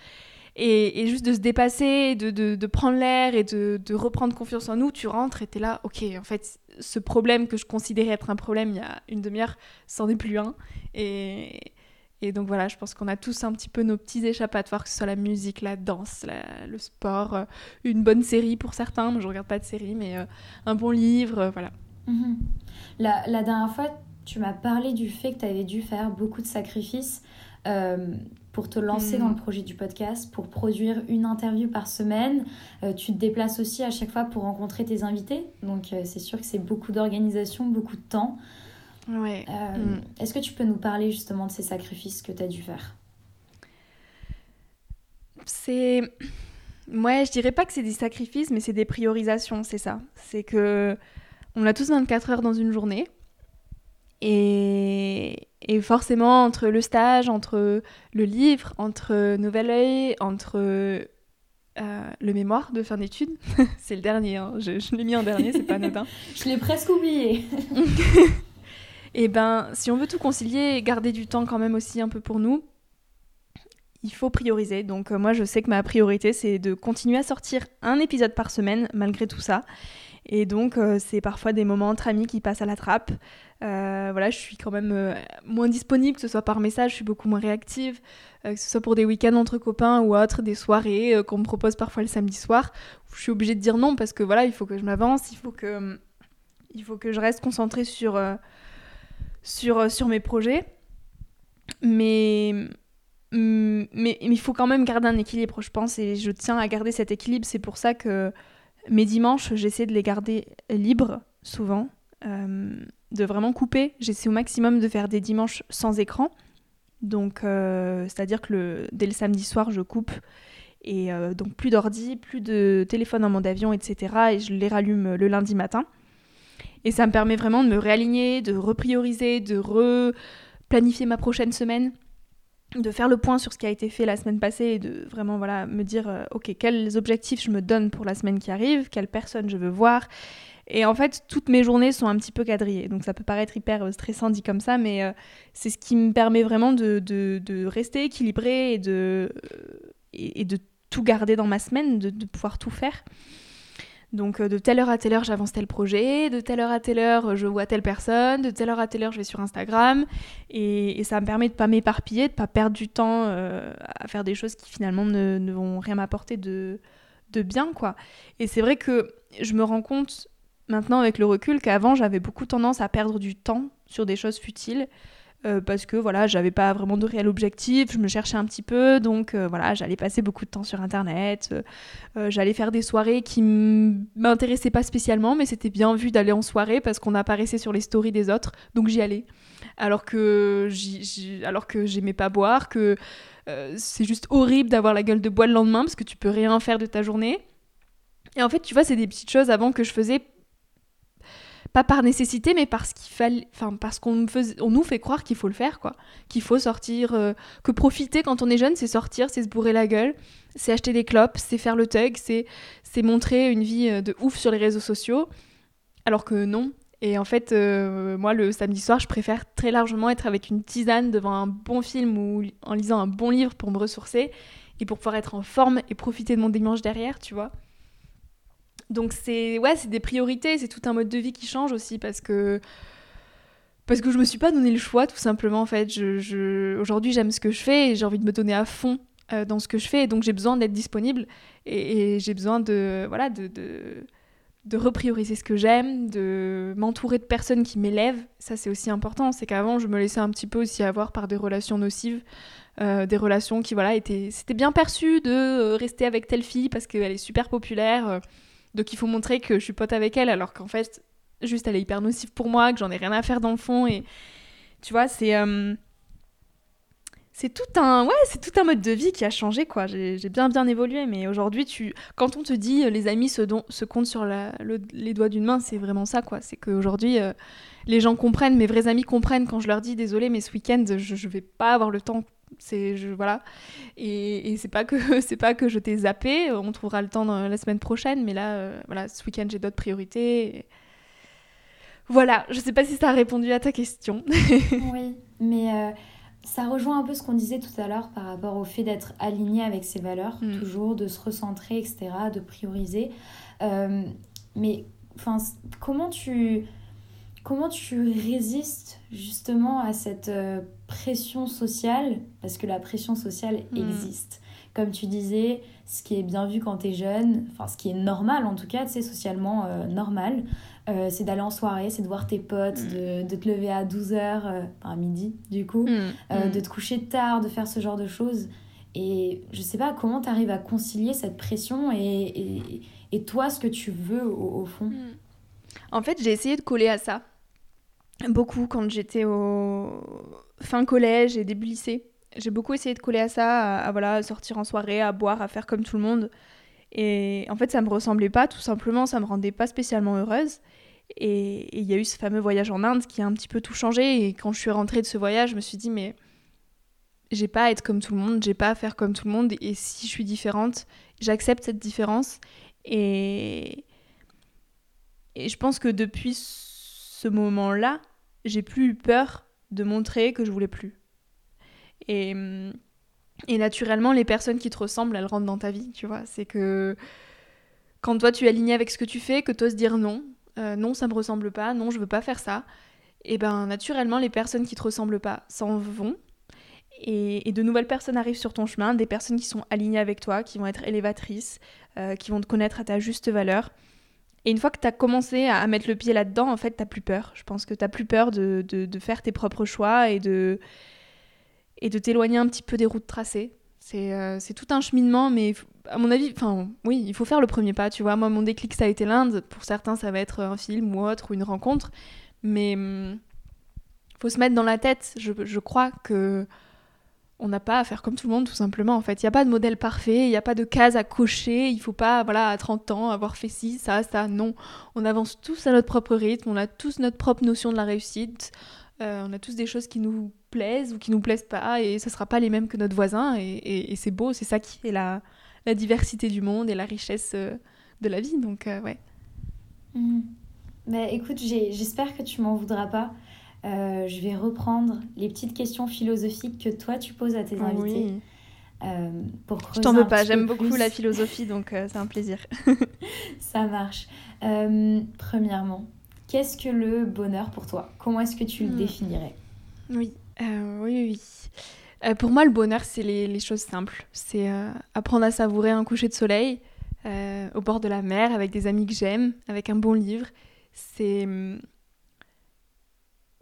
Et, et juste de se dépasser, de, de, de prendre l'air et de, de reprendre confiance en nous, tu rentres et t'es là, ok, en fait, ce problème que je considérais être un problème il y a une demi-heure, c'en est plus un. Et, et donc voilà, je pense qu'on a tous un petit peu nos petits échappatoires, que ce soit la musique, la danse, la- le sport, euh, une bonne série pour certains. Moi, je regarde pas de série, mais euh, un bon livre, euh, voilà. Mhm. La, la dernière fois, tu m'as parlé du fait que tu avais dû faire beaucoup de sacrifices euh, pour te lancer Mhm. dans le projet du podcast, pour produire une interview par semaine. Euh, tu te déplaces aussi à chaque fois pour rencontrer tes invités. Donc euh, c'est sûr que c'est beaucoup d'organisation, beaucoup de temps. Ouais. Euh, Mm. Est-ce que tu peux nous parler justement de ces sacrifices que tu as dû faire? C'est. Ouais, je dirais pas que c'est des sacrifices, mais c'est des priorisations, c'est ça. C'est que. On a tous 24 heures dans une journée. Et, et forcément, entre le stage, entre le livre, entre Nouvel Oeil, entre euh, le mémoire de fin d'études, [LAUGHS] c'est le dernier, hein, je, je l'ai mis en dernier, c'est pas anodin. [LAUGHS] Je l'ai presque oublié. [LAUGHS] Et ben, si on veut tout concilier et garder du temps quand même aussi un peu pour nous, il faut prioriser. Donc euh, moi, je sais que ma priorité, c'est de continuer à sortir un épisode par semaine, malgré tout ça. Et donc, euh, c'est parfois des moments entre amis qui passent à la trappe. Euh, voilà, je suis quand même moins disponible, que ce soit par message, je suis beaucoup moins réactive, que ce soit pour des week-ends entre copains ou autres, des soirées qu'on me propose parfois le samedi soir. où Je suis obligée de dire non parce que voilà, il faut que je m'avance, il faut que, il faut que je reste concentrée sur, sur, euh, sur mes projets. Mais, mm, mais, mais il faut quand même garder un équilibre, je pense, et je tiens à garder cet équilibre. C'est pour ça que mes dimanches, j'essaie de les garder libres, souvent, euh, de vraiment couper. J'essaie au maximum de faire des dimanches sans écran. Donc, euh, c'est-à-dire que le, dès le samedi soir, je coupe. Et donc, plus d'ordi, plus de téléphone en mode avion, etc. Et je les rallume le lundi matin. Et ça me permet vraiment de me réaligner, de reprioriser, de replanifier ma prochaine semaine, de faire le point sur ce qui a été fait la semaine passée et de vraiment voilà, me dire euh, ok quels objectifs je me donne pour la semaine qui arrive, quelle personne je veux voir Et en fait, toutes mes journées sont un petit peu quadrillées. Donc ça peut paraître hyper euh, stressant dit comme ça, mais euh, c'est ce qui me permet vraiment de, de, de rester équilibré et de, et, de tout garder dans ma semaine, de pouvoir tout faire. Donc de telle heure à telle heure, j'avance tel projet, de telle heure à telle heure, je vois telle personne, de telle heure à telle heure, je vais sur Instagram. Et, ça me permet de pas m'éparpiller, de pas perdre du temps euh, à faire des choses qui finalement ne, ne vont rien m'apporter de, de bien, quoi. Et c'est vrai que je me rends compte maintenant avec le recul qu'avant, j'avais beaucoup tendance à perdre du temps sur des choses futiles. Euh, parce que voilà, j'avais pas vraiment de réel objectif, je me cherchais un petit peu, donc euh, voilà, j'allais passer beaucoup de temps sur internet, euh, j'allais faire des soirées qui m'intéressaient pas spécialement, mais c'était bien vu d'aller en soirée parce qu'on apparaissait sur les stories des autres, donc j'y allais. Alors que alors que j'aimais pas boire, que c'est juste horrible d'avoir la gueule de bois le lendemain parce que tu peux rien faire de ta journée. Et en fait, tu vois, c'est des petites choses avant que je faisais pas par nécessité, mais parce qu'il fallait, enfin parce qu'on on nous fait croire qu'il faut le faire, quoi, qu'il faut sortir, euh, que profiter quand on est jeune, c'est sortir, c'est se bourrer la gueule, c'est acheter des clopes, c'est faire le tug, c'est c'est montrer une vie euh, de ouf sur les réseaux sociaux, alors que non. Et en fait, euh, moi, le samedi soir, je préfère très largement être avec une tisane devant un bon film ou en lisant un bon livre pour me ressourcer et pour pouvoir être en forme et profiter de mon dimanche derrière, tu vois. Donc c'est ouais, c'est des priorités, c'est tout un mode de vie qui change aussi parce que parce que je me suis pas donné le choix tout simplement en fait. Je, Aujourd'hui j'aime ce que je fais et j'ai envie de me donner à fond euh, dans ce que je fais donc j'ai besoin d'être disponible et, et j'ai besoin de voilà de, de, de reprioriser ce que j'aime, de m'entourer de personnes qui m'élèvent. Ça c'est aussi important. C'est qu'avant je me laissais un petit peu aussi avoir par des relations nocives. Euh, des relations qui voilà étaient c'était bien perçu de euh, rester avec telle fille parce qu'elle est super populaire donc il faut montrer que je suis pote avec elle, alors qu'en fait, juste elle est hyper nocive pour moi, que j'en ai rien à faire dans le fond. Et tu vois, c'est. Euh, c'est tout un ouais c'est tout un mode de vie qui a changé quoi j'ai bien bien évolué mais aujourd'hui tu quand on te dit les amis se, se comptent sur la, les doigts d'une main c'est vraiment ça quoi c'est qu'aujourd'hui euh, les gens comprennent mes vrais amis comprennent quand je leur dis désolé mais ce week-end je, je vais pas avoir le temps c'est je voilà. Et, et c'est pas que [LAUGHS] c'est pas que je t'ai zappé on trouvera le temps dans la semaine prochaine mais là euh, voilà ce week-end j'ai d'autres priorités. Voilà je sais pas si ça a répondu à ta question. [LAUGHS] Oui mais euh, ça rejoint un peu ce qu'on disait tout à l'heure par rapport au fait d'être aligné avec ses valeurs mm. toujours de se recentrer etc de prioriser. Euh, mais enfin comment tu comment tu résistes justement à cette pression sociale Parce que la pression sociale hmm. existe. Comme tu disais, ce qui est bien vu quand tu es jeune, enfin ce qui est normal en tout cas, tu sais, socialement euh, normal, euh, c'est d'aller en soirée, c'est de voir tes potes, hmm. de, de, te lever à 12h, à midi du coup, hmm. de te coucher tard, de faire ce genre de choses. Et je sais pas comment tu arrives à concilier cette pression et, et, et, toi, ce que tu veux au, au fond? En fait, j'ai essayé de coller à ça beaucoup quand j'étais au fin collège et début lycée. J'ai beaucoup essayé de coller à ça, à, voilà, sortir en soirée, à boire, à faire comme tout le monde. Et en fait, ça me ressemblait pas, tout simplement, ça me rendait pas spécialement heureuse. Et il y a eu ce fameux voyage en Inde qui a un petit peu tout changé. Et quand je suis rentrée de ce voyage, je me suis dit, mais j'ai pas à être comme tout le monde, j'ai pas à faire comme tout le monde. Et si je suis différente, j'accepte cette différence. Et, et je pense que depuis ce moment-là, j'ai plus eu peur de montrer que je voulais plus. Et, et naturellement, les personnes qui te ressemblent, elles rentrent dans ta vie, tu vois. C'est que quand toi tu es aligné avec ce que tu fais, que tu oses dire non, euh, non, ça me ressemble pas, non, je veux pas faire ça, et ben naturellement, les personnes qui te ressemblent pas s'en vont. Et, de nouvelles personnes arrivent sur ton chemin, des personnes qui sont alignées avec toi, qui vont être élévatrices, euh, qui vont te connaître à ta juste valeur. Et une fois que tu as commencé à, mettre le pied là-dedans, en fait, tu plus peur. Je pense que tu plus peur de, de, faire tes propres choix et de, et de t'éloigner un petit peu des routes tracées. C'est euh, tout un cheminement, mais à mon avis, enfin, oui, il faut faire le premier pas, tu vois. Moi, mon déclic, ça a été l'Inde. Pour certains, ça va être un film ou autre, ou une rencontre. Mais il hum, faut se mettre dans la tête, je, je crois que on n'a pas à faire comme tout le monde, tout simplement. En fait, il n'y a pas de modèle parfait, il n'y a pas de case à cocher. Il faut pas, voilà, à 30 ans, avoir fait ci, ça, ça. Non, on avance tous à notre propre rythme. On a tous notre propre notion de la réussite. Euh, on a tous des choses qui nous plaisent ou qui nous plaisent pas, et ce sera pas les mêmes que notre voisin. Et, c'est beau, c'est ça qui est la, la, diversité du monde et la richesse euh, de la vie. Donc, euh, ouais. Mmh. Bah, écoute, j'espère que tu m'en voudras pas. Euh, je vais reprendre les petites questions philosophiques que toi tu poses à tes invités. Oui. Euh, pour je t'en veux pas, j'aime beaucoup la [LAUGHS] philosophie, donc euh, c'est un plaisir. [LAUGHS] Ça marche. Premièrement, qu'est-ce que le bonheur pour toi? Comment est-ce que tu le hmm. définirais? Oui, oui, oui. pour moi, le bonheur, c'est les, les, choses simples. C'est apprendre à savourer un coucher de soleil au bord de la mer avec des amis que j'aime, avec un bon livre. C'est hmm,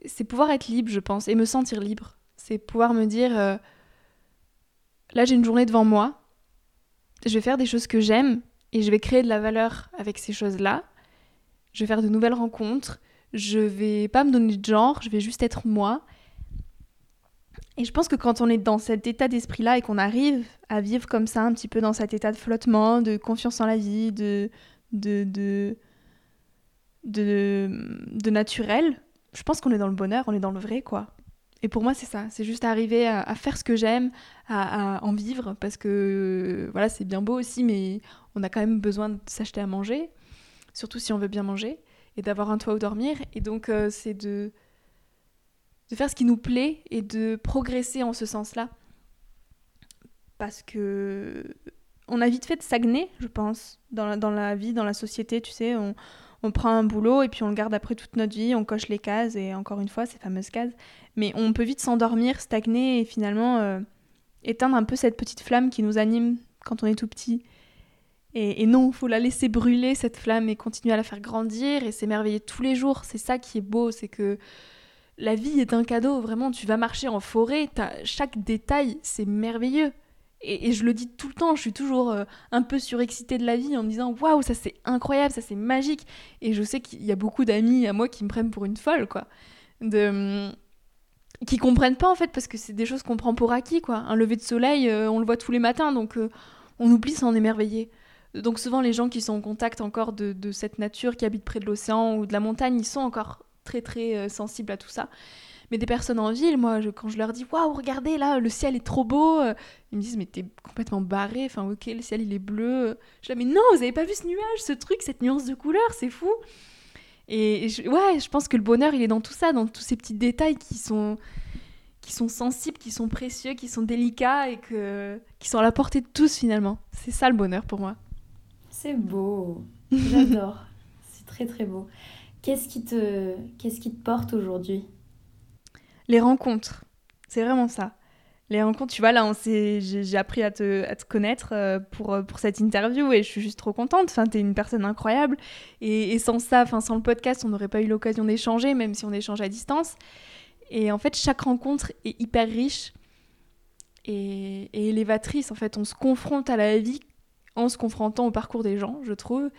c'est pouvoir être libre, je pense, et me sentir libre. C'est pouvoir me dire là j'ai une journée devant moi, je vais faire des choses que j'aime et je vais créer de la valeur avec ces choses-là. Je vais faire de nouvelles rencontres, je vais pas me donner de genre, je vais juste être moi. Et je pense que quand on est dans cet état d'esprit-là et qu'on arrive à vivre comme ça, un petit peu dans cet état de flottement, de confiance en la vie, de, de, de, de, de naturel, je pense qu'on est dans le bonheur, on est dans le vrai, quoi. Et pour moi, c'est ça. C'est juste arriver à, faire ce que j'aime, à, en vivre, parce que voilà, c'est bien beau aussi, mais on a quand même besoin de s'acheter à manger, surtout si on veut bien manger, et d'avoir un toit où dormir. Et donc, euh, c'est de, de faire ce qui nous plaît et de progresser en ce sens-là. Parce que on a vite fait de stagner, je pense, dans la, dans la vie, dans la société, tu sais. On, on prend un boulot et puis on le garde après toute notre vie, on coche les cases et encore une fois ces fameuses cases. Mais on peut vite s'endormir, stagner et finalement euh, éteindre un peu cette petite flamme qui nous anime quand on est tout petit. Et, et non, faut la laisser brûler cette flamme et continuer à la faire grandir et s'émerveiller tous les jours. C'est ça qui est beau, c'est que la vie est un cadeau. Vraiment, tu vas marcher en forêt, chaque détail, c'est merveilleux. Et, je le dis tout le temps, je suis toujours euh, un peu surexcitée de la vie en me disant waouh, ça c'est incroyable, ça c'est magique. Et je sais qu'il y a beaucoup d'amis à moi qui me prennent pour une folle, quoi. De, qui comprennent pas en fait, parce que c'est des choses qu'on prend pour acquis, quoi. Un lever de soleil, euh, on le voit tous les matins, donc euh, on oublie s'en émerveiller. Donc souvent, les gens qui sont en contact encore de, de cette nature, qui habitent près de l'océan ou de la montagne, ils sont encore très très sensibles à tout ça. Mais des personnes en ville, moi, quand je leur dis waouh, regardez là, le ciel est trop beau, euh, ils me disent mais t'es complètement barré. Enfin, ok, le ciel il est bleu. Je dis mais non, vous avez pas vu ce nuage, ce truc, cette nuance de couleur, c'est fou. Et, ouais, je pense que le bonheur il est dans tout ça, dans tous ces petits détails qui sont qui sont sensibles, qui sont précieux, qui sont délicats et que, qui sont à la portée de tous finalement. C'est ça le bonheur pour moi. C'est beau, j'adore. [LAUGHS] C'est très très beau. Qu'est-ce qui te, qu'est-ce qui te porte aujourd'hui? Les rencontres. C'est vraiment ça. Les rencontres, tu vois, là, j'ai appris à te, connaître euh, pour, euh, pour cette interview et je suis juste trop contente. Enfin, t'es une personne incroyable. Et, sans ça, enfin, sans le podcast, on n'aurait pas eu l'occasion d'échanger, même si on échange à distance. Et en fait, chaque rencontre est hyper riche et, et élévatrice. En fait, on se confronte à la vie en se confrontant au parcours des gens, je trouve.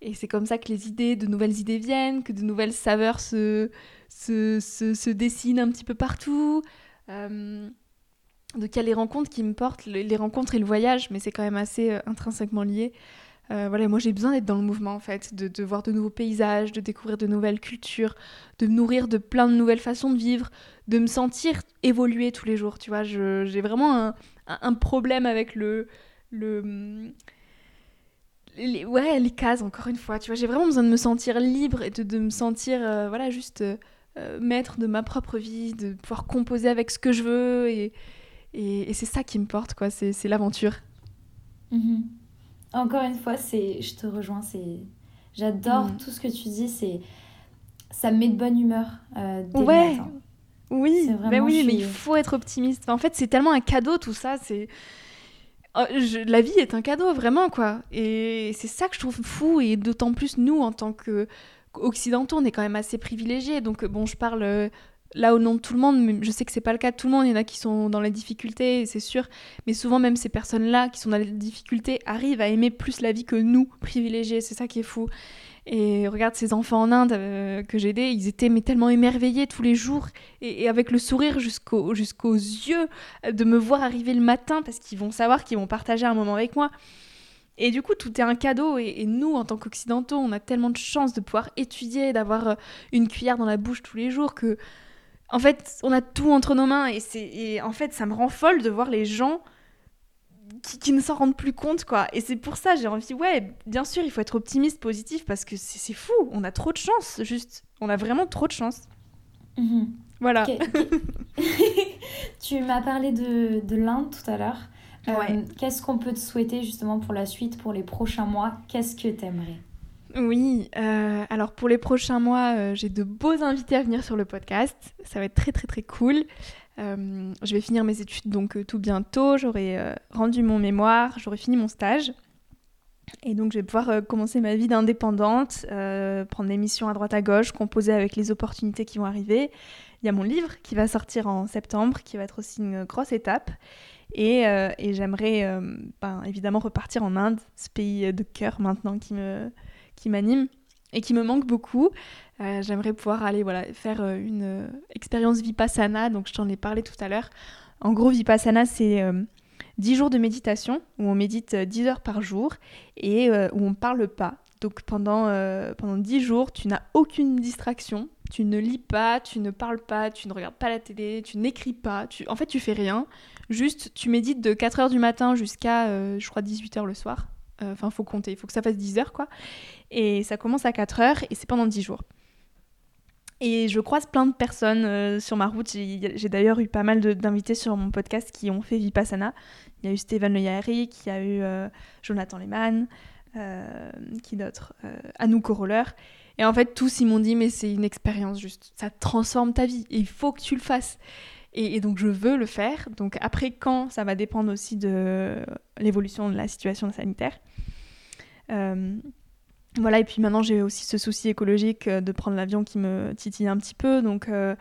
Et c'est comme ça que les idées, de nouvelles idées viennent, que de nouvelles saveurs se, se, se, dessinent un petit peu partout. Euh, donc il y a les rencontres qui me portent, les, rencontres et le voyage, mais c'est quand même assez euh, intrinsèquement lié. Euh, voilà, moi j'ai besoin d'être dans le mouvement en fait, de, de, voir de nouveaux paysages, de découvrir de nouvelles cultures, de me nourrir de plein de nouvelles façons de vivre, de me sentir évoluer tous les jours. Tu vois, j'ai vraiment un, un, problème avec le, le les, ouais, les cases, encore une fois. Tu vois, j'ai vraiment besoin de me sentir libre et de, me sentir, euh, voilà, juste euh, maître de ma propre vie, de pouvoir composer avec ce que je veux. Et, et, c'est ça qui me porte, quoi. C'est l'aventure. Mhm. Encore une fois, c'est, je te rejoins. C'est, j'adore mhm. tout ce que tu dis. C'est, ça me met de bonne humeur dès ouais. Oui, ben oui, mais il faut être optimiste. en fait, c'est tellement un cadeau tout ça. C'est Oh, la vie est un cadeau, vraiment, quoi. Et c'est ça que je trouve fou, et d'autant plus nous, en tant qu'occidentaux, on est quand même assez privilégiés. Donc, bon, je parle euh, là au nom de tout le monde, mais je sais que c'est pas le cas de tout le monde. Il y en a qui sont dans la difficulté, c'est sûr. Mais souvent, même ces personnes-là qui sont dans la difficulté arrivent à aimer plus la vie que nous, privilégiés. C'est ça qui est fou. Et regarde ces enfants en Inde euh, que j'ai aidés, ils étaient tellement émerveillés tous les jours et, avec le sourire jusqu'aux jusqu'aux yeux de me voir arriver le matin parce qu'ils vont savoir qu'ils vont partager un moment avec moi. Et du coup, tout est un cadeau. Et, nous, en tant qu'occidentaux, on a tellement de chance de pouvoir étudier, d'avoir euh, une cuillère dans la bouche tous les jours que, en fait, on a tout entre nos mains. Et, et en fait, ça me rend folle de voir les gens qui, ne s'en rendent plus compte, quoi. Et c'est pour ça, j'ai envie, ouais, bien sûr, il faut être optimiste, positif, parce que c'est fou, on a trop de chance, juste. On a vraiment trop de chance. Mhm. Voilà. [LAUGHS] [LAUGHS] tu m'as parlé de, de l'Inde tout à l'heure. Euh, qu'est-ce qu'on peut te souhaiter justement pour la suite, pour les prochains mois? Qu'est-ce que tu aimerais oui, euh, alors pour les prochains mois, euh, j'ai de beaux invités à venir sur le podcast. Ça va être très très très cool. je vais finir mes études donc tout bientôt. J'aurai rendu mon mémoire, j'aurai fini mon stage. Et donc je vais pouvoir commencer ma vie d'indépendante, prendre des missions à droite à gauche, composer avec les opportunités qui vont arriver. Il y a mon livre qui va sortir en septembre, qui va être aussi une grosse étape. Et, et j'aimerais ben, évidemment repartir en Inde, ce pays de cœur maintenant qui me, qui m'anime et qui me manque beaucoup. Euh, j'aimerais pouvoir aller voilà, faire euh, une euh, expérience Vipassana, donc je t'en ai parlé tout à l'heure. En gros, Vipassana, c'est 10 jours de méditation où on médite 10 heures par jour et où on ne parle pas. Donc pendant, pendant 10 jours, tu n'as aucune distraction, tu ne lis pas, tu ne parles pas, tu ne regardes pas la télé, tu n'écris pas, en fait tu fais rien. Juste, tu médites de 4 heures du matin jusqu'à, je crois, 18 heures le soir. Enfin, faut compter, il faut que ça fasse 10 heures, quoi. Et ça commence à 4 heures et c'est pendant 10 jours. Et je croise plein de personnes euh, sur ma route. J'ai d'ailleurs eu pas mal d'invités sur mon podcast qui ont fait Vipassana. Il y a eu Stéphane il y a eu euh, Jonathan Lehmann, euh, qui d'autre Anouk Roller. Et en fait, tous ils m'ont dit, mais c'est une expérience juste. Ça transforme ta vie. il faut que tu le fasses. Et, donc, je veux le faire. Donc, après, quand ça va dépendre aussi de l'évolution de la situation sanitaire. Euh, voilà, et puis maintenant j'ai aussi ce souci écologique euh, de prendre l'avion qui me titille un petit peu. Donc, euh,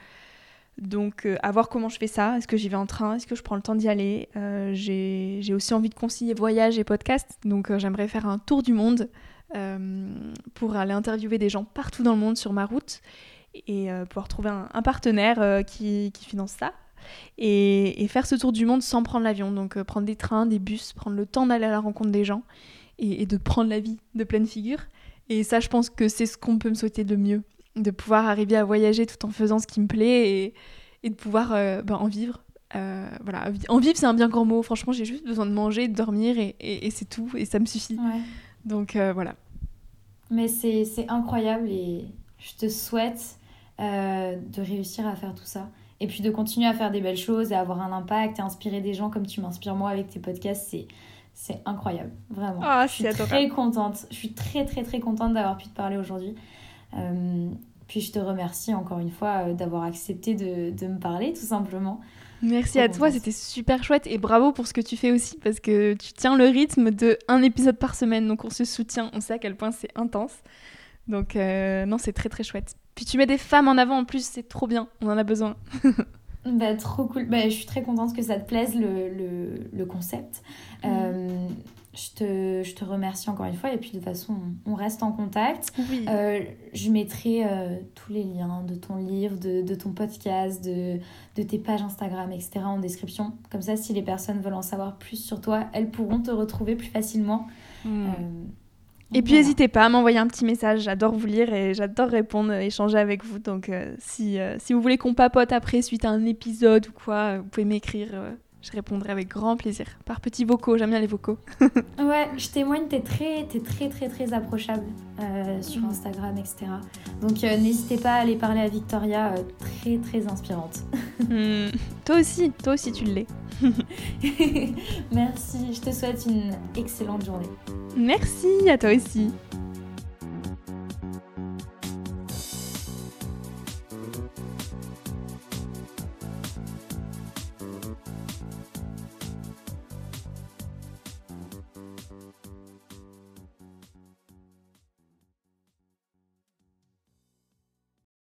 donc à voir comment je fais ça. Est-ce que j'y vais en train? Est-ce que je prends le temps d'y aller? J'ai aussi envie de concilier voyage et podcast. Donc j'aimerais faire un tour du monde pour aller interviewer des gens partout dans le monde sur ma route et pouvoir trouver un, partenaire qui, qui, finance ça. Et, et, faire ce tour du monde sans prendre l'avion. Donc prendre des trains, des bus, prendre le temps d'aller à la rencontre des gens et, de prendre la vie de pleine figure. Et ça, je pense que c'est ce qu'on peut me souhaiter de mieux, de pouvoir arriver à voyager tout en faisant ce qui me plaît et, et de pouvoir euh, ben, en vivre. Euh, voilà, en vivre, c'est un bien grand mot. Franchement, j'ai juste besoin de manger, de dormir et, et, c'est tout, et ça me suffit. Donc euh, voilà. Mais c'est incroyable et je te souhaite de réussir à faire tout ça. Et puis de continuer à faire des belles choses et avoir un impact et inspirer des gens comme tu m'inspires moi avec tes podcasts. C'est c'est incroyable, vraiment. Ah, je suis très contente. Je suis très, très, très contente d'avoir pu te parler aujourd'hui. Euh, puis je te remercie encore une fois euh, d'avoir accepté de, de, me parler, tout simplement. Merci à toi, c'était super chouette et bravo pour ce que tu fais aussi parce que tu tiens le rythme de un épisode par semaine, donc on se soutient, on sait à quel point c'est intense. Donc euh, non, c'est très très chouette. Puis tu mets des femmes en avant en plus, c'est trop bien, on en a besoin. [LAUGHS] Bah, trop cool. Bah, je suis très contente que ça te plaise, le, le, le concept. Mm. Euh, je, te, je te remercie encore une fois. Et puis, de toute façon, on, reste en contact. Euh, je mettrai euh, tous les liens de ton livre, de, de ton podcast, de, de, tes pages Instagram, etc. en description. Comme ça, si les personnes veulent en savoir plus sur toi, elles pourront te retrouver plus facilement. Mm. Et puis n'hésitez pas à m'envoyer un petit message, j'adore vous lire et j'adore répondre, échanger avec vous. Donc euh, si, euh, si vous voulez qu'on papote après suite à un épisode ou quoi, vous pouvez m'écrire, euh, je répondrai avec grand plaisir. Par petits vocaux, j'aime bien les vocaux. [LAUGHS] ouais, je témoigne, t'es très, es très très très approchable sur Instagram, etc. Donc n'hésitez pas à aller parler à Victoria, très très inspirante. [LAUGHS] Hmm. Toi aussi, toi aussi tu l'es. [LAUGHS] Merci, je te souhaite une excellente journée. Merci à toi aussi.